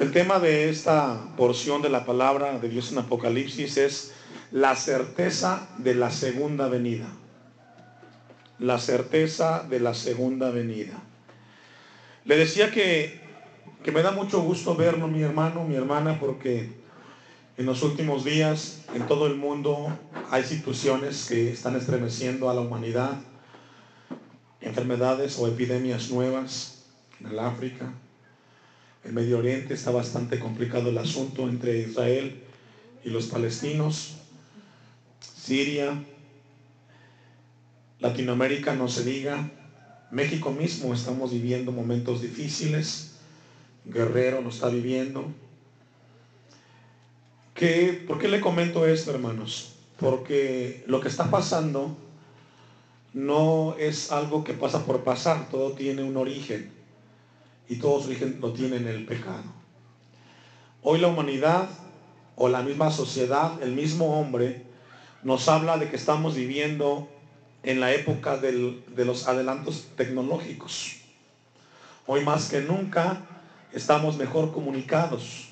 El tema de esta porción de la palabra de Dios en Apocalipsis es la certeza de la segunda venida. La certeza de la segunda venida. Le decía que, que me da mucho gusto verlo, mi hermano, mi hermana, porque en los últimos días en todo el mundo hay situaciones que están estremeciendo a la humanidad, enfermedades o epidemias nuevas en el África, el Medio Oriente está bastante complicado el asunto entre Israel y los palestinos, Siria, Latinoamérica no se diga, México mismo estamos viviendo momentos difíciles, Guerrero lo está viviendo. ¿Qué, ¿Por qué le comento esto, hermanos? Porque lo que está pasando no es algo que pasa por pasar, todo tiene un origen y todo su origen lo tiene en el pecado. Hoy la humanidad o la misma sociedad, el mismo hombre, nos habla de que estamos viviendo en la época de los adelantos tecnológicos. Hoy más que nunca estamos mejor comunicados.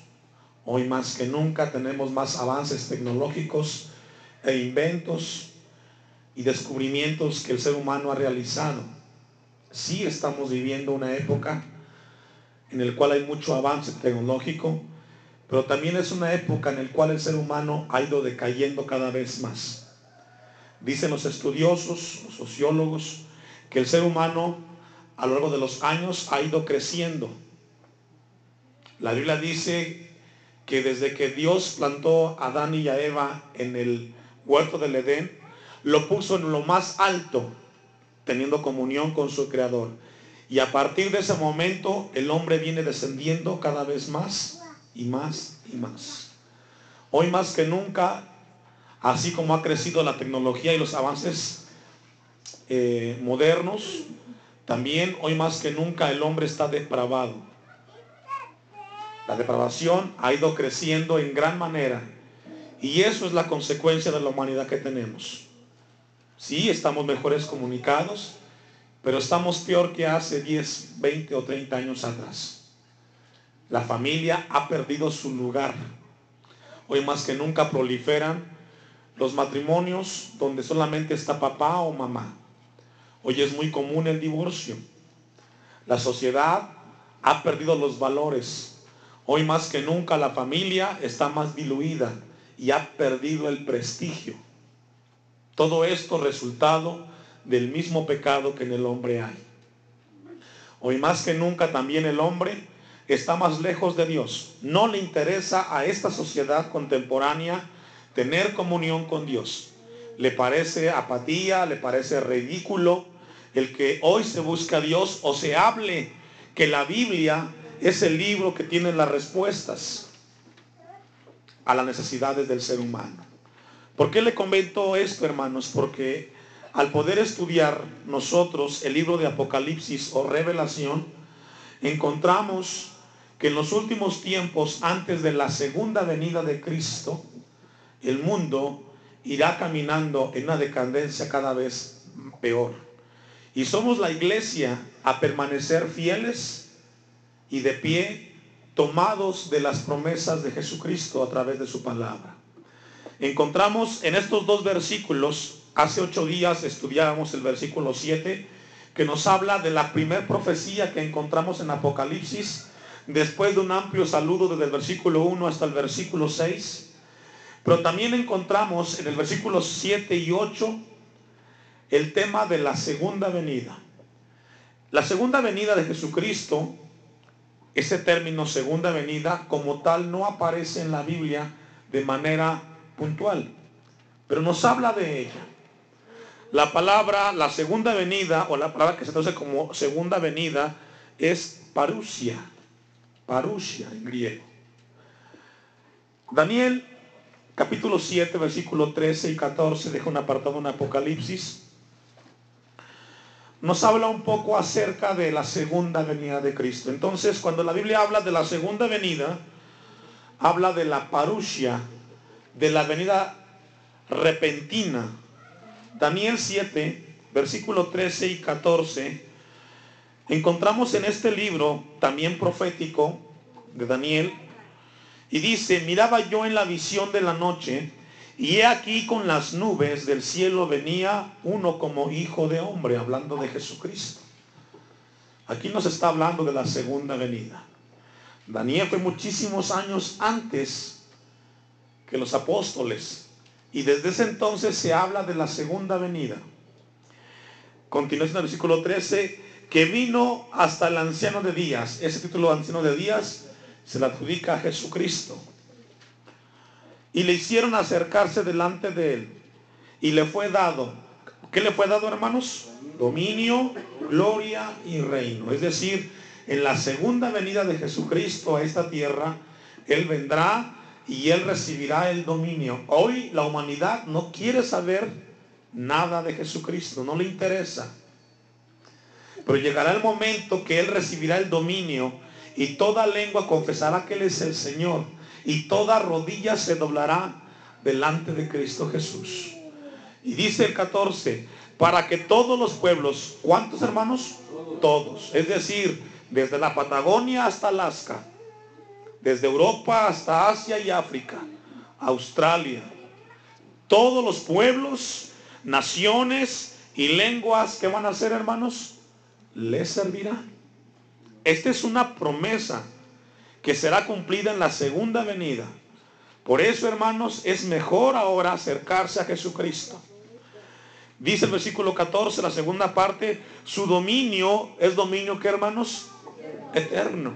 Hoy más que nunca tenemos más avances tecnológicos e inventos y descubrimientos que el ser humano ha realizado. Sí estamos viviendo una época en la cual hay mucho avance tecnológico, pero también es una época en la cual el ser humano ha ido decayendo cada vez más. Dicen los estudiosos, los sociólogos, que el ser humano a lo largo de los años ha ido creciendo. La Biblia dice que desde que Dios plantó a Adán y a Eva en el huerto del Edén, lo puso en lo más alto, teniendo comunión con su Creador. Y a partir de ese momento el hombre viene descendiendo cada vez más y más y más. Hoy más que nunca, así como ha crecido la tecnología y los avances eh, modernos, también hoy más que nunca el hombre está depravado. La depravación ha ido creciendo en gran manera y eso es la consecuencia de la humanidad que tenemos. Sí, estamos mejores comunicados, pero estamos peor que hace 10, 20 o 30 años atrás. La familia ha perdido su lugar. Hoy más que nunca proliferan los matrimonios donde solamente está papá o mamá. Hoy es muy común el divorcio. La sociedad ha perdido los valores. Hoy más que nunca la familia está más diluida y ha perdido el prestigio. Todo esto resultado del mismo pecado que en el hombre hay. Hoy más que nunca también el hombre está más lejos de Dios. No le interesa a esta sociedad contemporánea tener comunión con Dios. Le parece apatía, le parece ridículo el que hoy se busque a Dios o se hable que la Biblia es el libro que tiene las respuestas a las necesidades del ser humano. ¿Por qué le comento esto, hermanos? Porque al poder estudiar nosotros el libro de Apocalipsis o Revelación, encontramos que en los últimos tiempos, antes de la segunda venida de Cristo, el mundo irá caminando en una decadencia cada vez peor. Y somos la iglesia a permanecer fieles y de pie, tomados de las promesas de Jesucristo a través de su palabra. Encontramos en estos dos versículos, hace ocho días estudiábamos el versículo 7, que nos habla de la primer profecía que encontramos en Apocalipsis, después de un amplio saludo desde el versículo 1 hasta el versículo 6. Pero también encontramos en el versículo 7 y 8 el tema de la segunda venida. La segunda venida de Jesucristo, ese término segunda venida como tal no aparece en la Biblia de manera puntual, pero nos habla de ella. La palabra, la segunda venida, o la palabra que se traduce como segunda venida, es parusia, parusia en griego. Daniel, capítulo 7, versículo 13 y 14, deja un apartado en Apocalipsis. Nos habla un poco acerca de la segunda venida de Cristo. Entonces, cuando la Biblia habla de la segunda venida, habla de la parusia, de la venida repentina. Daniel 7, versículo 13 y 14, encontramos en este libro también profético de Daniel. Y dice, miraba yo en la visión de la noche, y he aquí con las nubes del cielo venía uno como hijo de hombre, hablando de Jesucristo. Aquí nos está hablando de la segunda venida. Daniel fue muchísimos años antes que los apóstoles. Y desde ese entonces se habla de la segunda venida. Continúa en el versículo 13, que vino hasta el anciano de días. Ese título anciano de días se le adjudica a Jesucristo. Y le hicieron acercarse delante de él. Y le fue dado. ¿Qué le fue dado, hermanos? Dominio, gloria y reino. Es decir, en la segunda venida de Jesucristo a esta tierra, Él vendrá y Él recibirá el dominio. Hoy la humanidad no quiere saber nada de Jesucristo, no le interesa. Pero llegará el momento que Él recibirá el dominio y toda lengua confesará que Él es el Señor y toda rodilla se doblará delante de Cristo Jesús. Y dice el 14, para que todos los pueblos, ¿cuántos hermanos? Todos. Es decir, desde la Patagonia hasta Alaska, desde Europa hasta Asia y África, Australia, todos los pueblos, naciones y lenguas que van a ser hermanos, les servirá. Esta es una promesa que será cumplida en la segunda venida. Por eso, hermanos, es mejor ahora acercarse a Jesucristo. Dice el versículo 14, la segunda parte, su dominio es dominio que, hermanos, eterno.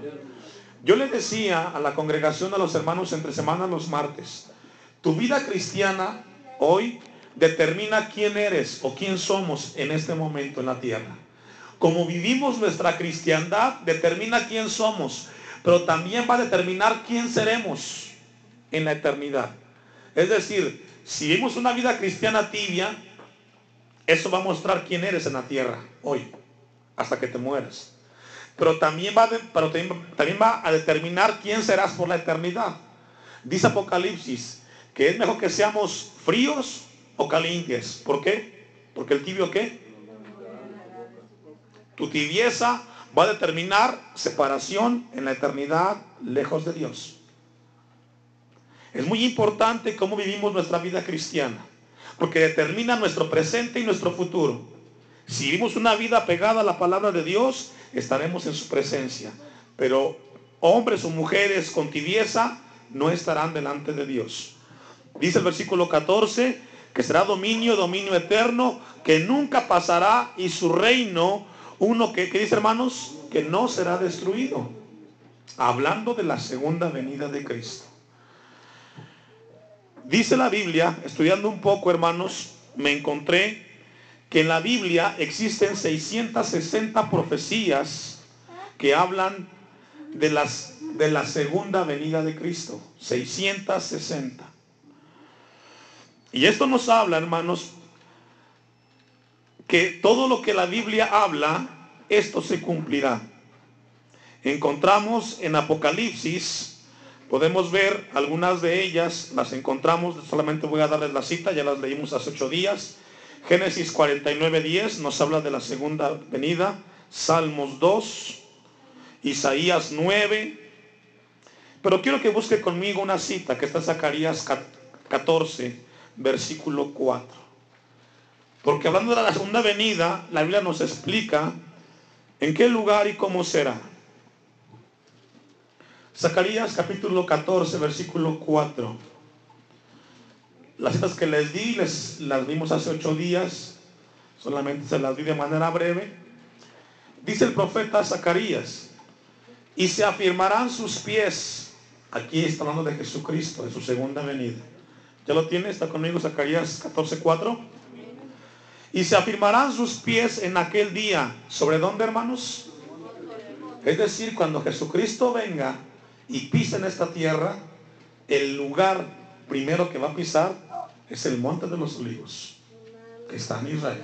Yo le decía a la congregación, a los hermanos entre semanas los martes, tu vida cristiana hoy determina quién eres o quién somos en este momento en la tierra. Como vivimos nuestra cristiandad, determina quién somos, pero también va a determinar quién seremos en la eternidad. Es decir, si vivimos una vida cristiana tibia, eso va a mostrar quién eres en la tierra hoy, hasta que te mueras. Pero también va, también va a determinar quién serás por la eternidad. Dice Apocalipsis que es mejor que seamos fríos o calientes. ¿Por qué? Porque el tibio qué? Tu tibieza va a determinar separación en la eternidad lejos de Dios. Es muy importante cómo vivimos nuestra vida cristiana, porque determina nuestro presente y nuestro futuro. Si vivimos una vida pegada a la palabra de Dios, estaremos en su presencia. Pero hombres o mujeres con tibieza no estarán delante de Dios. Dice el versículo 14 que será dominio, dominio eterno, que nunca pasará y su reino uno que, dice hermanos, que no será destruido. Hablando de la segunda venida de Cristo. Dice la Biblia, estudiando un poco hermanos, me encontré que en la Biblia existen 660 profecías que hablan de, las, de la segunda venida de Cristo. 660. Y esto nos habla, hermanos, que todo lo que la Biblia habla, esto se cumplirá. Encontramos en Apocalipsis, podemos ver algunas de ellas, las encontramos, solamente voy a darles la cita, ya las leímos hace ocho días. Génesis 49, 10 nos habla de la segunda venida, Salmos 2, Isaías 9, pero quiero que busque conmigo una cita que está en Zacarías 14, versículo 4. Porque hablando de la segunda venida, la Biblia nos explica en qué lugar y cómo será. Zacarías capítulo 14, versículo 4. Las que les di, les, las vimos hace ocho días, solamente se las di de manera breve. Dice el profeta Zacarías, y se afirmarán sus pies. Aquí está hablando de Jesucristo, de su segunda venida. ¿Ya lo tiene? ¿Está conmigo Zacarías 14, 4? Y se afirmarán sus pies en aquel día. ¿Sobre dónde, hermanos? Es decir, cuando Jesucristo venga y pise en esta tierra, el lugar primero que va a pisar es el monte de los olivos, que está en Israel.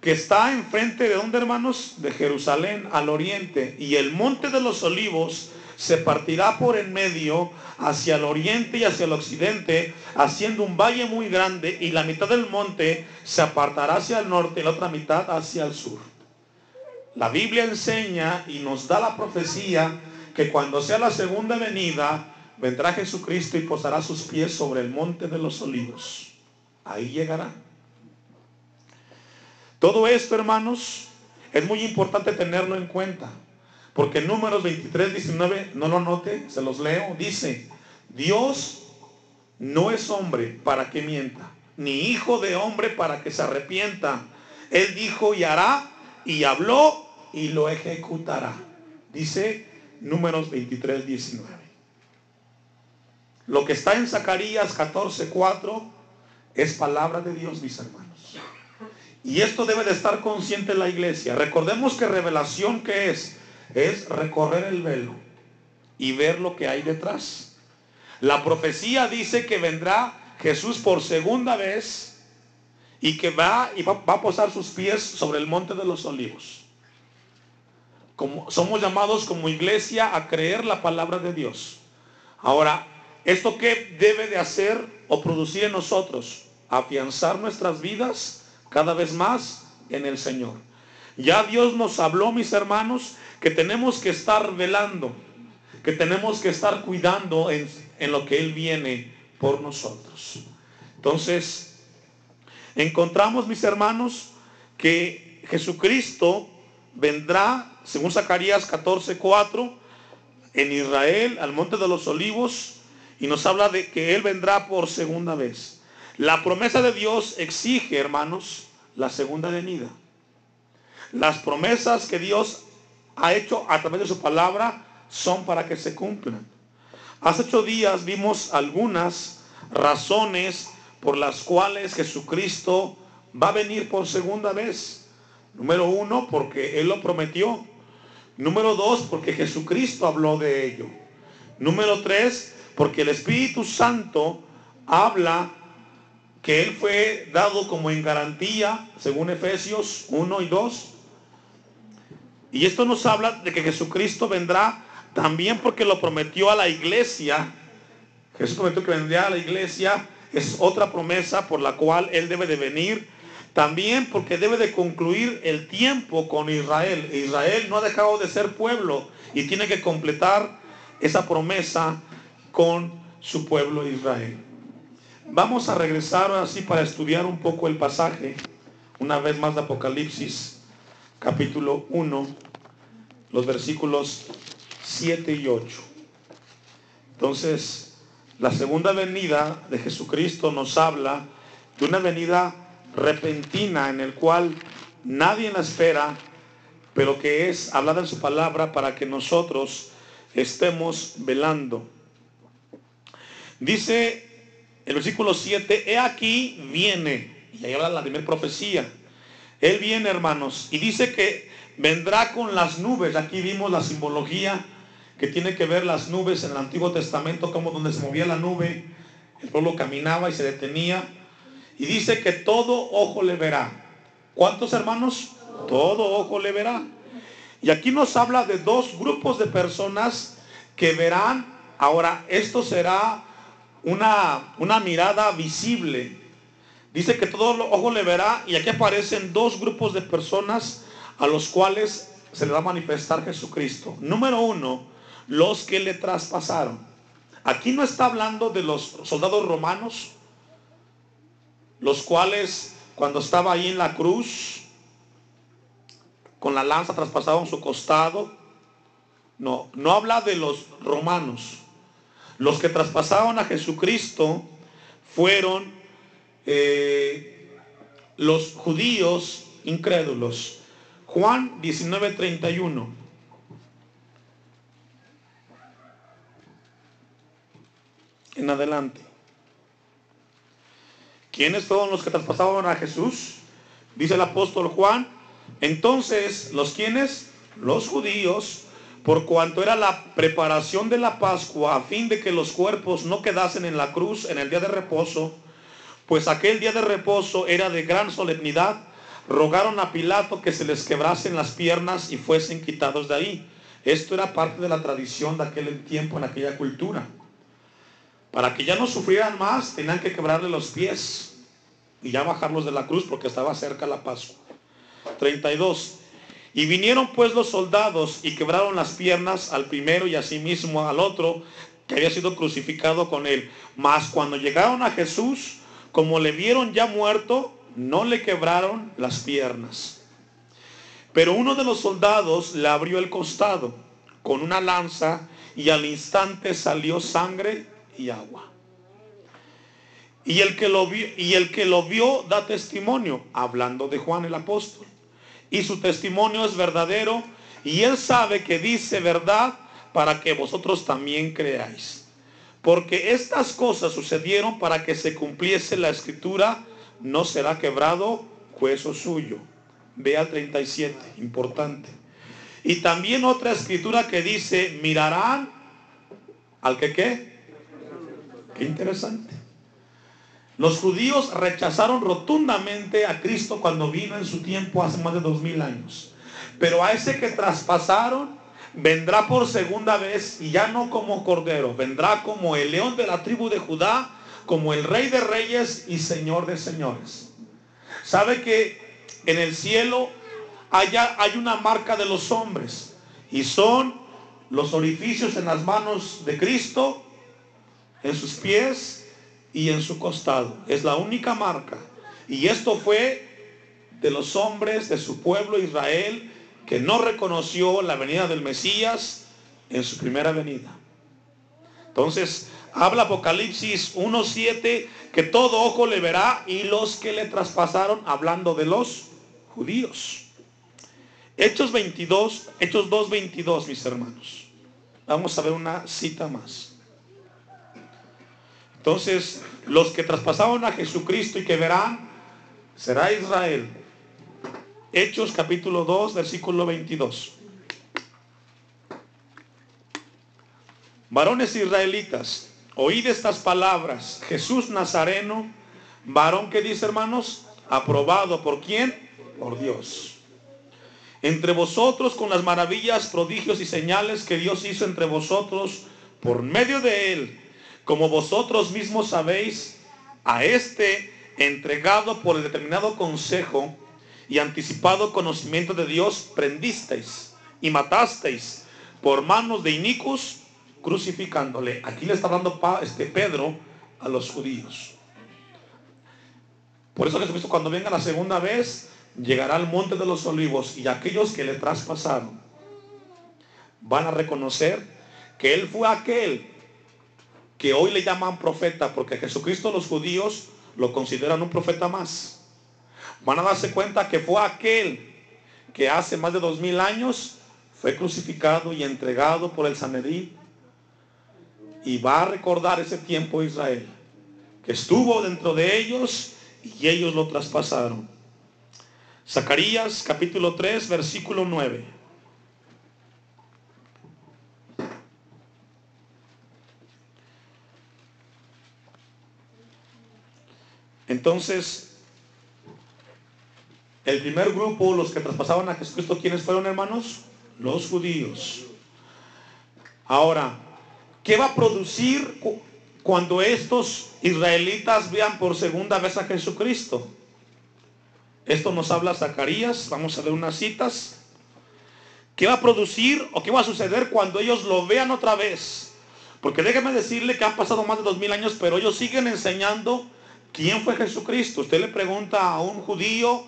Que está enfrente de dónde, hermanos? De Jerusalén al oriente. Y el monte de los olivos se partirá por en medio hacia el oriente y hacia el occidente, haciendo un valle muy grande, y la mitad del monte se apartará hacia el norte y la otra mitad hacia el sur. La Biblia enseña y nos da la profecía que cuando sea la segunda venida, vendrá Jesucristo y posará sus pies sobre el monte de los olivos. Ahí llegará. Todo esto, hermanos, es muy importante tenerlo en cuenta. Porque en números 23, 19, no lo note, se los leo, dice, Dios no es hombre para que mienta, ni hijo de hombre para que se arrepienta. Él dijo y hará, y habló y lo ejecutará. Dice números 23, 19. Lo que está en Zacarías 14, 4 es palabra de Dios, mis hermanos. Y esto debe de estar consciente la iglesia. Recordemos que revelación que es, es recorrer el velo y ver lo que hay detrás. La profecía dice que vendrá Jesús por segunda vez y que va y va, a posar sus pies sobre el monte de los olivos. Como, somos llamados como iglesia a creer la palabra de Dios. Ahora, ¿esto qué debe de hacer o producir en nosotros? Afianzar nuestras vidas cada vez más en el Señor. Ya Dios nos habló, mis hermanos, que tenemos que estar velando, que tenemos que estar cuidando en, en lo que Él viene por nosotros. Entonces, encontramos, mis hermanos, que Jesucristo vendrá, según Zacarías 14, 4, en Israel, al monte de los olivos, y nos habla de que Él vendrá por segunda vez. La promesa de Dios exige, hermanos, la segunda venida. Las promesas que Dios ha hecho a través de su palabra son para que se cumplan. Hace ocho días vimos algunas razones por las cuales Jesucristo va a venir por segunda vez. Número uno, porque Él lo prometió. Número dos, porque Jesucristo habló de ello. Número tres, porque el Espíritu Santo habla que Él fue dado como en garantía, según Efesios 1 y 2. Y esto nos habla de que Jesucristo vendrá también porque lo prometió a la iglesia. Jesús prometió que vendría a la iglesia. Es otra promesa por la cual Él debe de venir. También porque debe de concluir el tiempo con Israel. Israel no ha dejado de ser pueblo y tiene que completar esa promesa con su pueblo Israel. Vamos a regresar así para estudiar un poco el pasaje, una vez más de Apocalipsis, capítulo 1, los versículos 7 y 8. Entonces, la segunda venida de Jesucristo nos habla de una venida repentina en el cual nadie la espera, pero que es hablada en su palabra para que nosotros estemos velando. Dice el versículo 7, he aquí viene, y ahí habla la primera profecía, él viene hermanos, y dice que vendrá con las nubes, aquí vimos la simbología que tiene que ver las nubes en el Antiguo Testamento, como donde se movía la nube, el pueblo caminaba y se detenía, y dice que todo ojo le verá. ¿Cuántos hermanos? Todo ojo le verá. Y aquí nos habla de dos grupos de personas que verán, ahora esto será una, una mirada visible. Dice que todo ojo le verá y aquí aparecen dos grupos de personas a los cuales se le va a manifestar Jesucristo. Número uno, los que le traspasaron. Aquí no está hablando de los soldados romanos, los cuales cuando estaba ahí en la cruz, con la lanza traspasaban su costado. No, no habla de los romanos. Los que traspasaron a Jesucristo fueron eh, los judíos incrédulos. Juan 19:31. En adelante. ¿Quiénes fueron los que traspasaban a Jesús? Dice el apóstol Juan. Entonces, ¿los quiénes? Los judíos por cuanto era la preparación de la Pascua a fin de que los cuerpos no quedasen en la cruz en el día de reposo, pues aquel día de reposo era de gran solemnidad, rogaron a Pilato que se les quebrasen las piernas y fuesen quitados de ahí. Esto era parte de la tradición de aquel tiempo, en aquella cultura. Para que ya no sufrieran más, tenían que quebrarle los pies y ya bajarlos de la cruz porque estaba cerca la Pascua. 32. Y vinieron pues los soldados y quebraron las piernas al primero y asimismo al otro que había sido crucificado con él. Mas cuando llegaron a Jesús, como le vieron ya muerto, no le quebraron las piernas. Pero uno de los soldados le abrió el costado con una lanza y al instante salió sangre y agua. Y el que lo vio, y el que lo vio da testimonio, hablando de Juan el apóstol y su testimonio es verdadero y él sabe que dice verdad para que vosotros también creáis. Porque estas cosas sucedieron para que se cumpliese la escritura, no será quebrado hueso suyo. Ve al 37, importante. Y también otra escritura que dice, mirarán al que qué. Qué interesante. Los judíos rechazaron rotundamente a Cristo cuando vino en su tiempo hace más de dos mil años. Pero a ese que traspasaron vendrá por segunda vez y ya no como cordero, vendrá como el león de la tribu de Judá, como el rey de reyes y señor de señores. ¿Sabe que en el cielo allá hay una marca de los hombres y son los orificios en las manos de Cristo, en sus pies y en su costado. Es la única marca. Y esto fue de los hombres de su pueblo Israel que no reconoció la venida del Mesías en su primera venida. Entonces, habla Apocalipsis 1.7 que todo ojo le verá y los que le traspasaron, hablando de los judíos. Hechos 22, Hechos 2.22, mis hermanos. Vamos a ver una cita más. Entonces, los que traspasaron a Jesucristo y que verán, será Israel. Hechos capítulo 2, versículo 22. Varones israelitas, oíd estas palabras. Jesús Nazareno, varón que dice hermanos, aprobado por quién? Por Dios. Entre vosotros con las maravillas, prodigios y señales que Dios hizo entre vosotros por medio de él como vosotros mismos sabéis, a este entregado por el determinado consejo y anticipado conocimiento de Dios, prendisteis y matasteis por manos de iniquos, crucificándole. Aquí le está hablando este Pedro a los judíos. Por eso Jesucristo cuando venga la segunda vez, llegará al monte de los olivos y aquellos que le traspasaron van a reconocer que Él fue aquel que hoy le llaman profeta, porque Jesucristo los judíos lo consideran un profeta más. Van a darse cuenta que fue aquel que hace más de dos mil años fue crucificado y entregado por el Sanedrín. Y va a recordar ese tiempo Israel, que estuvo dentro de ellos y ellos lo traspasaron. Zacarías capítulo 3, versículo 9. Entonces, el primer grupo, los que traspasaban a Jesucristo, ¿quiénes fueron hermanos? Los judíos. Ahora, ¿qué va a producir cuando estos israelitas vean por segunda vez a Jesucristo? Esto nos habla Zacarías, vamos a ver unas citas. ¿Qué va a producir o qué va a suceder cuando ellos lo vean otra vez? Porque déjeme decirle que han pasado más de dos mil años, pero ellos siguen enseñando ¿Quién fue Jesucristo? Usted le pregunta a un judío,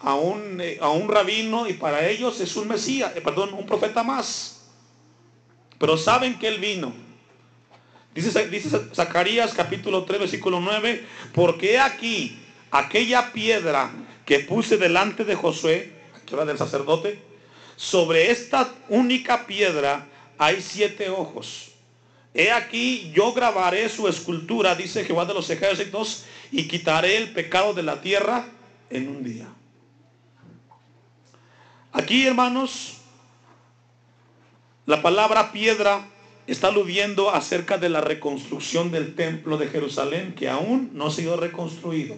a un, eh, a un rabino, y para ellos es un Mesías, eh, perdón, un profeta más. Pero saben que Él vino. Dice, dice Zacarías capítulo 3, versículo 9, porque aquí aquella piedra que puse delante de Josué, que era del sacerdote, sobre esta única piedra hay siete ojos. He aquí, yo grabaré su escultura, dice Jehová de los ejércitos, y quitaré el pecado de la tierra en un día. Aquí, hermanos, la palabra piedra está aludiendo acerca de la reconstrucción del templo de Jerusalén, que aún no ha sido reconstruido.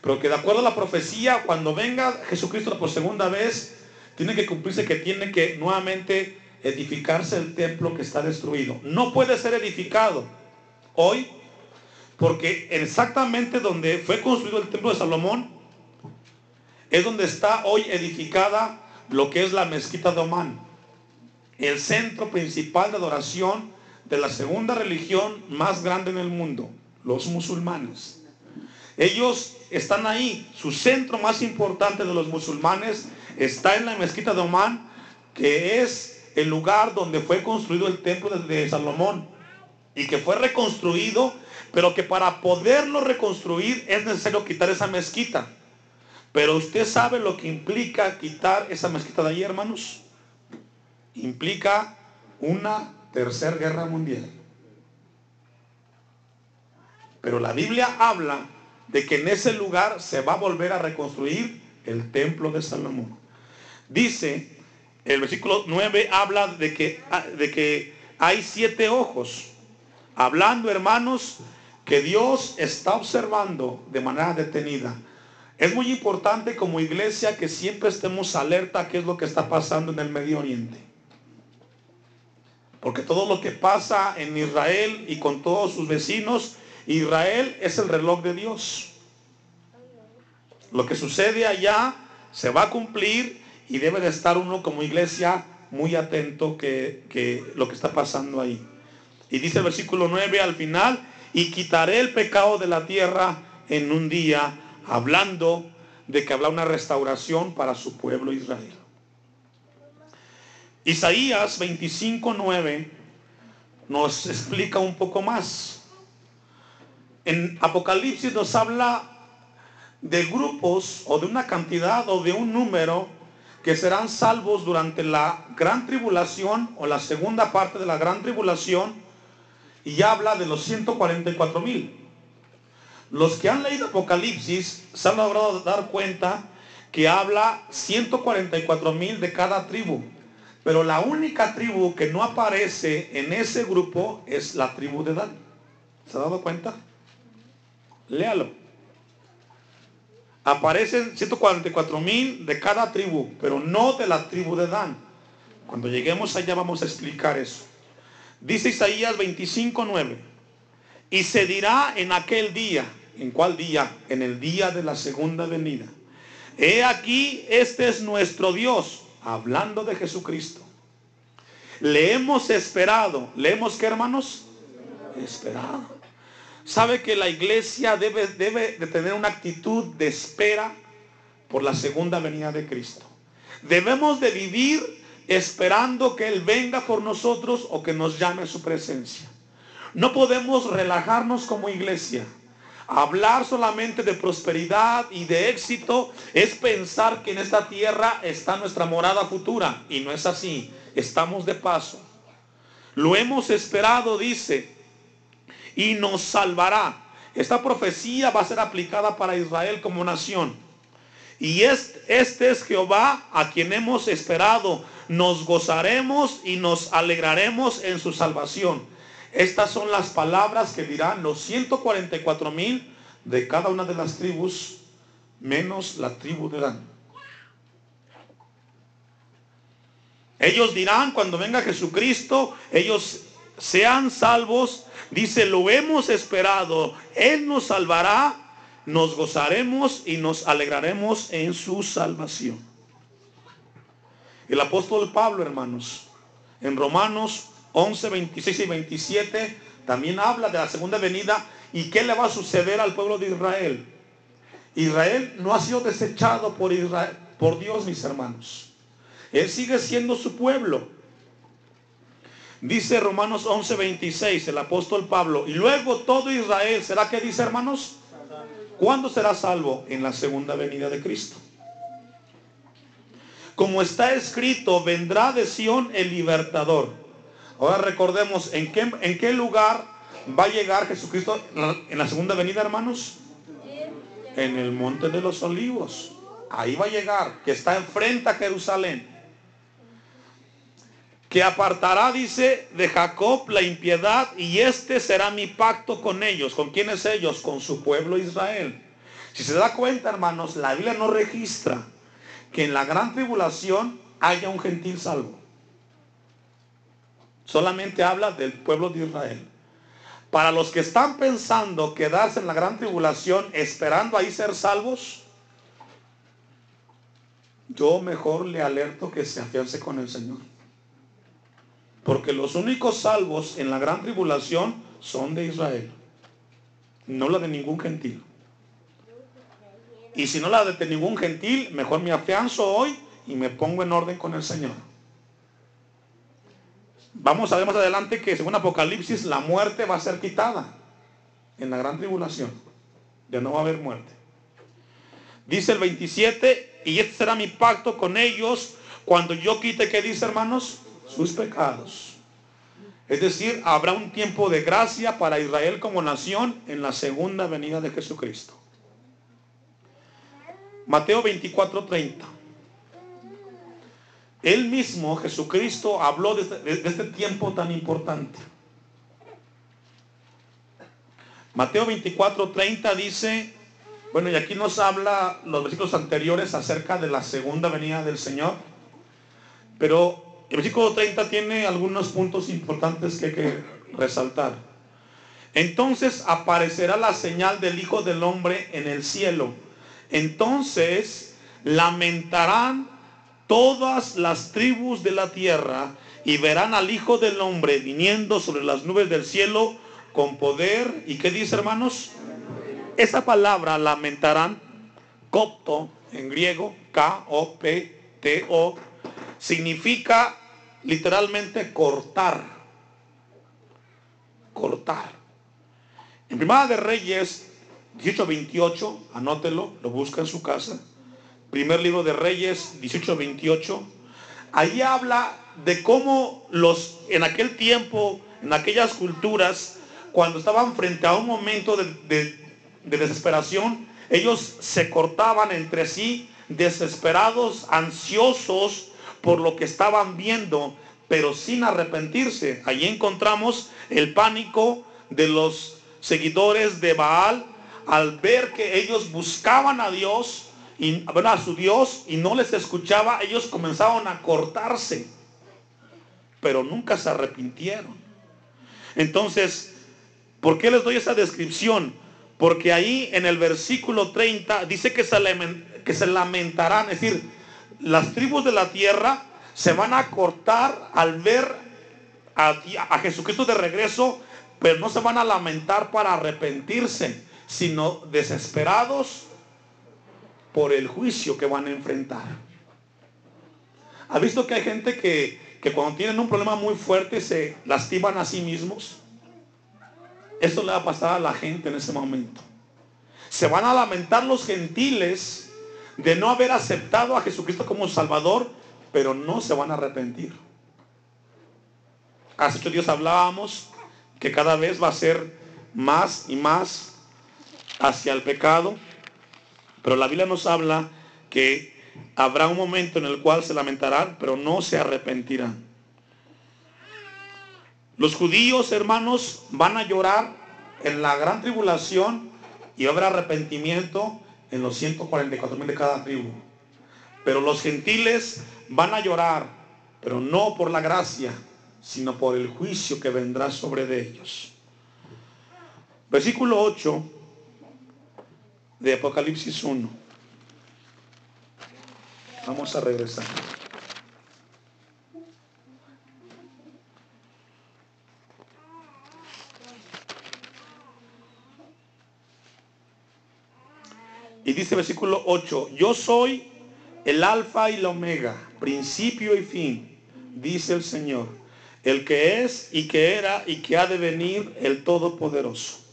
Pero que de acuerdo a la profecía, cuando venga Jesucristo por segunda vez, tiene que cumplirse que tiene que nuevamente edificarse el templo que está destruido. No puede ser edificado hoy porque exactamente donde fue construido el templo de Salomón es donde está hoy edificada lo que es la mezquita de Omán, el centro principal de adoración de la segunda religión más grande en el mundo, los musulmanes. Ellos están ahí, su centro más importante de los musulmanes está en la mezquita de Omán, que es el lugar donde fue construido el templo de Salomón y que fue reconstruido, pero que para poderlo reconstruir es necesario quitar esa mezquita. Pero usted sabe lo que implica quitar esa mezquita de ahí, hermanos. Implica una tercera guerra mundial. Pero la Biblia habla de que en ese lugar se va a volver a reconstruir el templo de Salomón. Dice, el versículo 9 habla de que, de que hay siete ojos. Hablando, hermanos, que Dios está observando de manera detenida. Es muy importante como iglesia que siempre estemos alerta a qué es lo que está pasando en el Medio Oriente. Porque todo lo que pasa en Israel y con todos sus vecinos, Israel es el reloj de Dios. Lo que sucede allá se va a cumplir y debe de estar uno como iglesia muy atento que, que lo que está pasando ahí. Y dice el versículo 9 al final, y quitaré el pecado de la tierra en un día, hablando de que habrá una restauración para su pueblo Israel. Isaías 25:9 nos explica un poco más. En Apocalipsis nos habla de grupos o de una cantidad o de un número que serán salvos durante la gran tribulación o la segunda parte de la gran tribulación y habla de los 144 mil. Los que han leído Apocalipsis se han logrado dar cuenta que habla 144 mil de cada tribu. Pero la única tribu que no aparece en ese grupo es la tribu de Dan. ¿Se ha dado cuenta? Léalo. Aparecen 144 mil de cada tribu, pero no de la tribu de Dan. Cuando lleguemos allá vamos a explicar eso. Dice Isaías 25, 9. Y se dirá en aquel día, ¿en cuál día? En el día de la segunda venida. He aquí, este es nuestro Dios, hablando de Jesucristo. Le hemos esperado. ¿Le hemos qué, hermanos? Esperado. ¿Sabe que la iglesia debe, debe de tener una actitud de espera por la segunda venida de Cristo? Debemos de vivir esperando que Él venga por nosotros o que nos llame a su presencia. No podemos relajarnos como iglesia. Hablar solamente de prosperidad y de éxito es pensar que en esta tierra está nuestra morada futura. Y no es así. Estamos de paso. Lo hemos esperado, dice, y nos salvará. Esta profecía va a ser aplicada para Israel como nación. Y este, este es Jehová a quien hemos esperado. Nos gozaremos y nos alegraremos en su salvación. Estas son las palabras que dirán los 144 mil de cada una de las tribus, menos la tribu de Dan. Ellos dirán cuando venga Jesucristo, ellos sean salvos. Dice, lo hemos esperado, Él nos salvará, nos gozaremos y nos alegraremos en su salvación. El apóstol Pablo, hermanos, en Romanos 11, 26 y 27, también habla de la segunda venida y qué le va a suceder al pueblo de Israel. Israel no ha sido desechado por, por Dios, mis hermanos. Él sigue siendo su pueblo. Dice Romanos 11, 26, el apóstol Pablo, y luego todo Israel, ¿será que dice hermanos? ¿Cuándo será salvo? En la segunda venida de Cristo. Como está escrito, vendrá de Sión el libertador. Ahora recordemos, ¿en qué, ¿en qué lugar va a llegar Jesucristo en la segunda venida, hermanos? En el monte de los olivos. Ahí va a llegar, que está enfrente a Jerusalén. Que apartará, dice, de Jacob la impiedad y este será mi pacto con ellos. ¿Con quiénes ellos? Con su pueblo Israel. Si se da cuenta, hermanos, la Biblia no registra que en la gran tribulación haya un gentil salvo. Solamente habla del pueblo de Israel. Para los que están pensando quedarse en la gran tribulación esperando ahí ser salvos, yo mejor le alerto que se afiance con el Señor. Porque los únicos salvos en la gran tribulación son de Israel, no la de ningún gentil. Y si no la de ningún gentil, mejor me afianzo hoy y me pongo en orden con el Señor. Vamos a ver más adelante que según Apocalipsis la muerte va a ser quitada en la gran tribulación. Ya no va a haber muerte. Dice el 27, y este será mi pacto con ellos cuando yo quite, ¿qué dice hermanos? Sus pecados. Es decir, habrá un tiempo de gracia para Israel como nación en la segunda venida de Jesucristo. Mateo 24, 30. Él mismo, Jesucristo, habló este, de este, tiempo tan importante. Mateo 24, 30 dice, bueno, y aquí nos habla los versículos anteriores acerca de la segunda venida del Señor, pero el versículo 30 tiene algunos puntos importantes que hay que resaltar. Entonces aparecerá la señal del Hijo del Hombre en el cielo. Entonces lamentarán todas las tribus de la tierra y verán al Hijo del Hombre viniendo sobre las nubes del cielo con poder. ¿Y qué dice hermanos? Esa palabra lamentarán, copto en griego, K-O-P-T-O, significa literalmente cortar. Cortar. En Primera de Reyes 18-28, anótelo, lo busca en su casa primer libro de Reyes 18-28, ahí habla de cómo los, en aquel tiempo, en aquellas culturas, cuando estaban frente a un momento de, desesperación, ellos se cortaban entre sí, desesperados, ansiosos por lo que estaban viendo, pero sin arrepentirse. Allí encontramos el pánico de los seguidores de Baal al ver que ellos buscaban a Dios, y, a su Dios y no les escuchaba, ellos comenzaron a cortarse, pero nunca se arrepintieron. Entonces, ¿por qué les doy esa descripción? Porque ahí en el versículo 30 dice que se, que se lamentarán, es decir, las tribus de la tierra se van a cortar al ver a, a Jesucristo de regreso, pero no se van a lamentar para arrepentirse, sino desesperados por el juicio que van a enfrentar. ¿Ha visto que hay gente que, que cuando tienen un problema muy fuerte se lastiman a sí mismos? Eso le va a pasar a la gente en ese momento. Se van a lamentar los gentiles de no haber aceptado a Jesucristo como Salvador, pero no se van a arrepentir. Hace ocho días hablábamos que cada vez va a ser más y más hacia el pecado pero la Biblia nos habla que habrá un momento en el cual se lamentarán, pero no se arrepentirán. Los judíos, hermanos, van a llorar en la gran tribulación y habrá arrepentimiento en los 144 mil de cada tribu. Pero los gentiles van a llorar, pero no por la gracia, sino por el juicio que vendrá sobre de ellos. Versículo 8 de Apocalipsis 1. Vamos a regresar. Y dice versículo 8, yo soy el alfa y la omega, principio y fin, dice el Señor, el que es y que era y que ha de venir el Todopoderoso.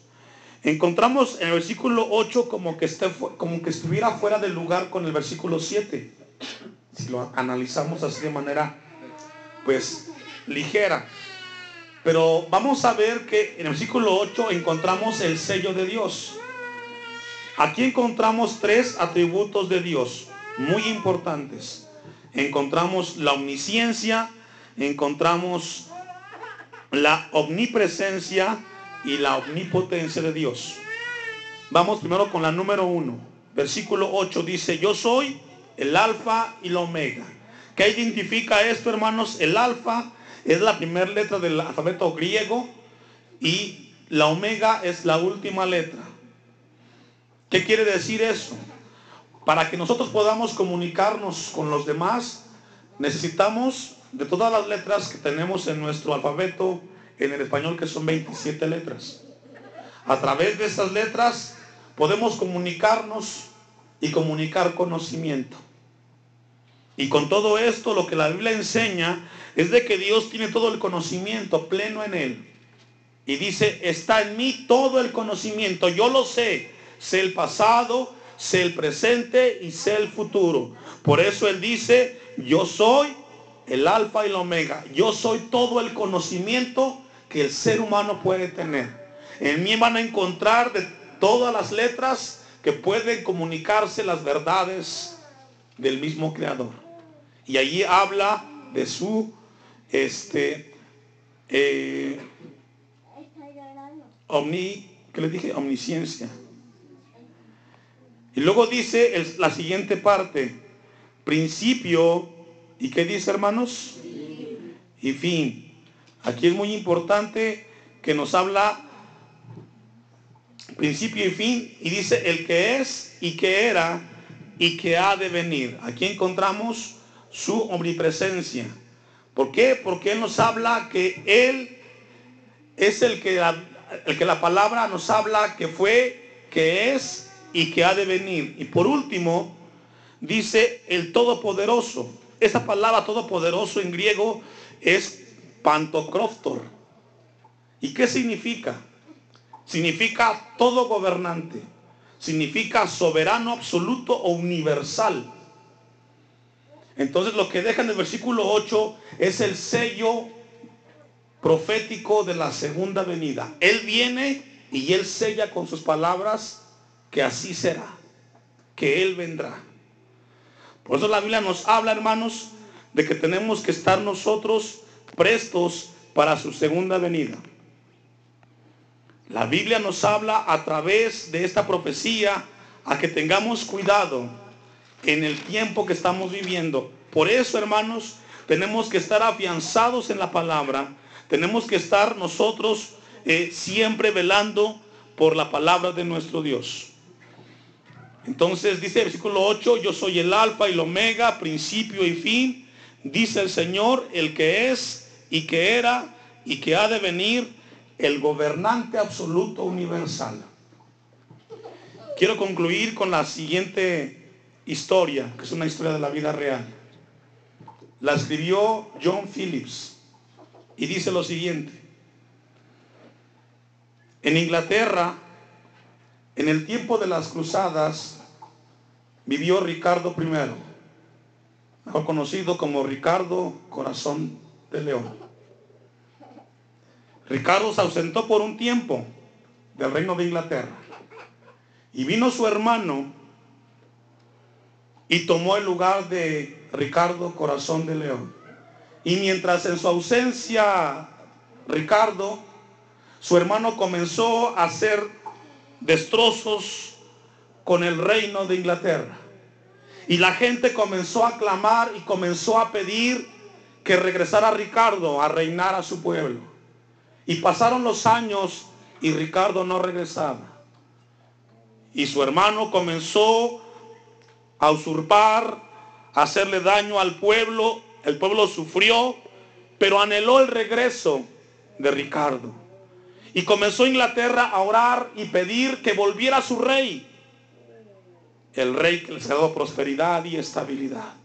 Encontramos en el versículo 8 como que, esté, como que estuviera fuera del lugar con el versículo 7. Si lo analizamos así de manera, pues, ligera. Pero vamos a ver que en el versículo 8 encontramos el sello de Dios. Aquí encontramos tres atributos de Dios muy importantes. Encontramos la omnisciencia, encontramos la omnipresencia y la omnipotencia de Dios. Vamos primero con la número uno. Versículo 8 dice, yo soy el alfa y la omega. ¿Qué identifica esto, hermanos? El alfa es la primera letra del alfabeto griego y la omega es la última letra. ¿Qué quiere decir eso? Para que nosotros podamos comunicarnos con los demás, necesitamos de todas las letras que tenemos en nuestro alfabeto en el español, que son 27 letras. A través de esas letras podemos comunicarnos y comunicar conocimiento. Y con todo esto lo que la Biblia enseña es de que Dios tiene todo el conocimiento pleno en él. Y dice, está en mí todo el conocimiento. Yo lo sé. Sé el pasado, sé el presente y sé el futuro. Por eso él dice, yo soy el alfa y el omega. Yo soy todo el conocimiento que el ser humano puede tener. En mí van a encontrar de todas las letras que pueden comunicarse las verdades del mismo creador. Y allí habla de su este eh, omni, ¿qué le dije? Omnisciencia. Y luego dice la siguiente parte, principio, ¿y qué dice hermanos? Y fin. Aquí es muy importante que nos habla principio y fin, y dice el que es y que era y que ha de venir. Aquí encontramos su omnipresencia. ¿Por qué? Porque Él nos habla que Él es el que, la, el que la palabra nos habla que fue, que es y que ha de venir. Y por último, dice el Todopoderoso. Esa palabra Todopoderoso en griego es pantocroftor. ¿Y qué significa? Significa todo gobernante. Significa soberano absoluto o universal. Entonces lo que deja en el versículo 8 es el sello profético de la segunda venida. Él viene y él sella con sus palabras que así será, que él vendrá. Por eso la Biblia nos habla, hermanos, de que tenemos que estar nosotros prestos para su segunda venida. La Biblia nos habla a través de esta profecía a que tengamos cuidado en el tiempo que estamos viviendo. Por eso, hermanos, tenemos que estar afianzados en la palabra. Tenemos que estar nosotros eh, siempre velando por la palabra de nuestro Dios. Entonces dice el versículo 8, yo soy el alfa y el omega, principio y fin. Dice el Señor, el que es y que era y que ha de venir, el gobernante absoluto universal. Quiero concluir con la siguiente historia, que es una historia de la vida real. La escribió John Phillips y dice lo siguiente. En Inglaterra, en el tiempo de las cruzadas, vivió Ricardo I, mejor conocido como Ricardo Corazón de León. Ricardo se ausentó por un tiempo del reino de Inglaterra y vino su hermano y tomó el lugar de Ricardo Corazón de León. Y mientras en su ausencia Ricardo, su hermano comenzó a hacer destrozos con el reino de Inglaterra. Y la gente comenzó a clamar y comenzó a pedir que regresara Ricardo a reinar a su pueblo. Y pasaron los años y Ricardo no regresaba. Y su hermano comenzó a usurpar, a hacerle daño al pueblo. El pueblo sufrió, pero anheló el regreso de Ricardo. Y comenzó Inglaterra a orar y pedir que volviera su rey. El rey que les ha dado prosperidad y estabilidad.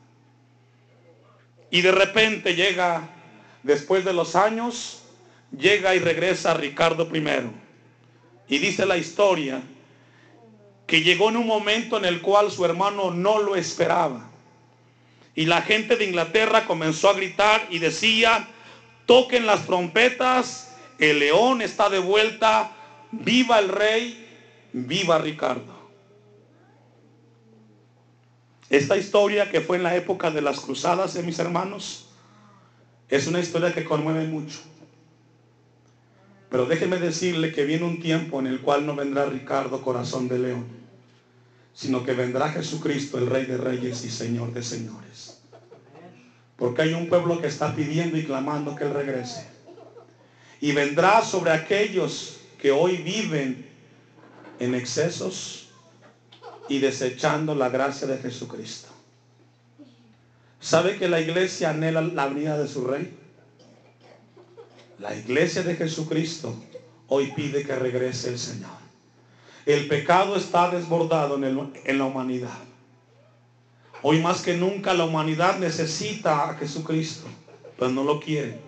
Y de repente llega, después de los años, llega y regresa Ricardo I. Y dice la historia que llegó en un momento en el cual su hermano no lo esperaba. Y la gente de Inglaterra comenzó a gritar y decía, toquen las trompetas, el león está de vuelta, viva el rey, viva Ricardo. Esta historia que fue en la época de las cruzadas de mis hermanos, es una historia que conmueve mucho. Pero déjeme decirle que viene un tiempo en el cual no vendrá Ricardo corazón de león, sino que vendrá Jesucristo, el Rey de Reyes y Señor de Señores. Porque hay un pueblo que está pidiendo y clamando que Él regrese. Y vendrá sobre aquellos que hoy viven en excesos, y desechando la gracia de Jesucristo. ¿Sabe que la iglesia anhela la venida de su rey? La iglesia de Jesucristo hoy pide que regrese el Señor. El pecado está desbordado en, en la humanidad. Hoy más que nunca la humanidad necesita a Jesucristo, pero no lo quiere.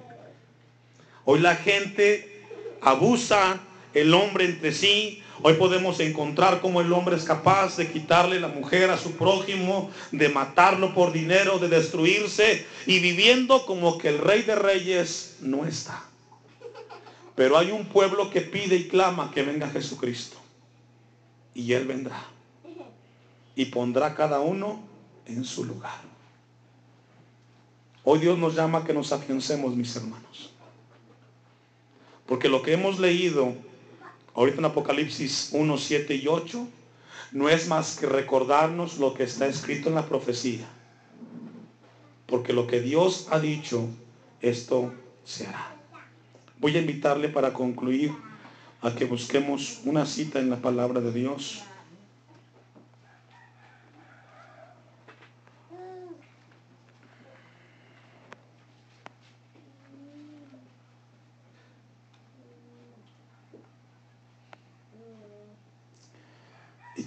Hoy la gente abusa el hombre entre sí. Hoy podemos encontrar cómo el hombre es capaz de quitarle la mujer a su prójimo, de matarlo por dinero, de destruirse y viviendo como que el rey de reyes no está. Pero hay un pueblo que pide y clama que venga Jesucristo. Y Él vendrá. Y pondrá cada uno en su lugar. Hoy Dios nos llama a que nos afiancemos, mis hermanos. Porque lo que hemos leído ahorita en Apocalipsis 1, 7 y 8 no es más que recordarnos lo que está escrito en la profecía. Porque lo que Dios ha dicho, esto se hará. Voy a invitarle para concluir a que busquemos una cita en la palabra de Dios.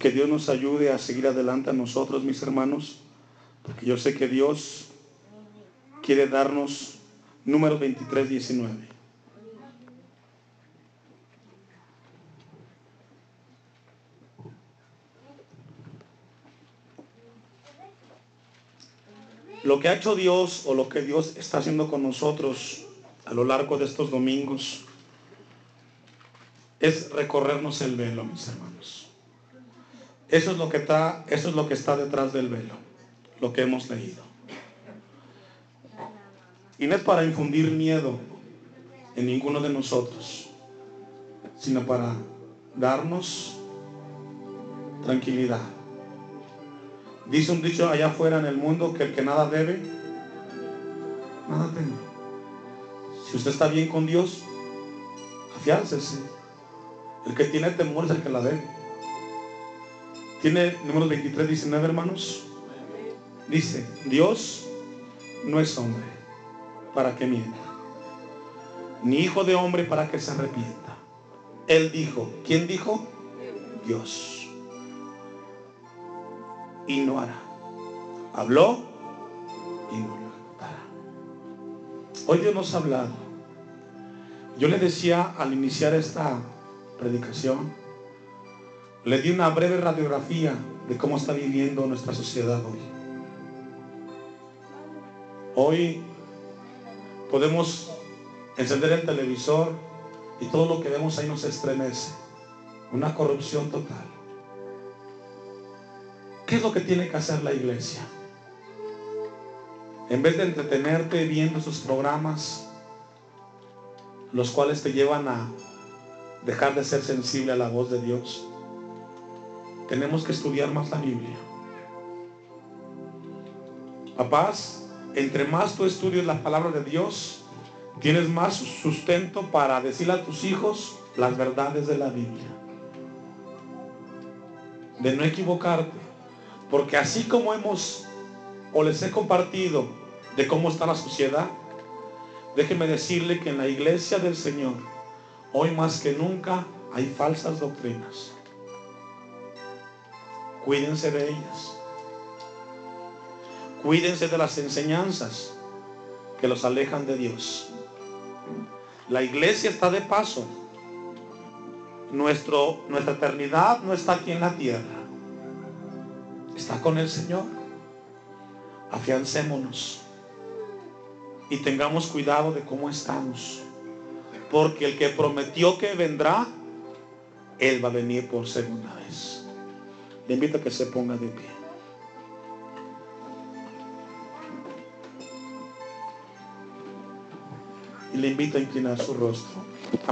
Que Dios nos ayude a seguir adelante a nosotros, mis hermanos, porque yo sé que Dios quiere darnos número 23, 19. Lo que ha hecho Dios o lo que Dios está haciendo con nosotros a lo largo de estos domingos es recorrernos el velo, mis hermanos. Eso es lo que está, eso es lo que está detrás del velo, lo que hemos leído. Y no es para infundir miedo en ninguno de nosotros, sino para darnos tranquilidad. Dice un dicho allá afuera en el mundo que el que nada debe, nada teme. Si usted está bien con Dios, afiáncese. El que tiene temor es el que la debe. Tiene número 23, 19 hermanos. Dice, Dios no es hombre para que mienta, ni hijo de hombre para que se arrepienta. Él dijo, ¿quién dijo? Dios y no hará. Habló y no lo ejecutará. Hoy Dios nos ha hablado. Yo le decía al iniciar esta predicación, le di una breve radiografía de cómo está viviendo nuestra sociedad hoy. Hoy podemos encender el televisor y todo lo que vemos ahí nos estremece. Una corrupción total. ¿Qué es lo que tiene que hacer la iglesia? En vez de entretenerte viendo esos programas, los cuales te llevan a dejar de ser sensible a la voz de Dios, tenemos que estudiar más la Biblia. Papás, entre más tú estudias la palabra de Dios, tienes más sustento para decirle a tus hijos las verdades de la Biblia. De no equivocarte. Porque así como hemos o les he compartido de cómo está la sociedad, déjeme decirle que en la iglesia del Señor, hoy más que nunca, hay falsas doctrinas. Cuídense de ellas. Cuídense de las enseñanzas que los alejan de Dios. La iglesia está de paso. Nuestra eternidad no está aquí en la tierra está con el Señor. Afiancémonos y tengamos cuidado de cómo estamos. Porque el que prometió que vendrá, Él va a venir por segunda vez. Le invito a que se ponga de pie. Y le invito a inclinar su rostro.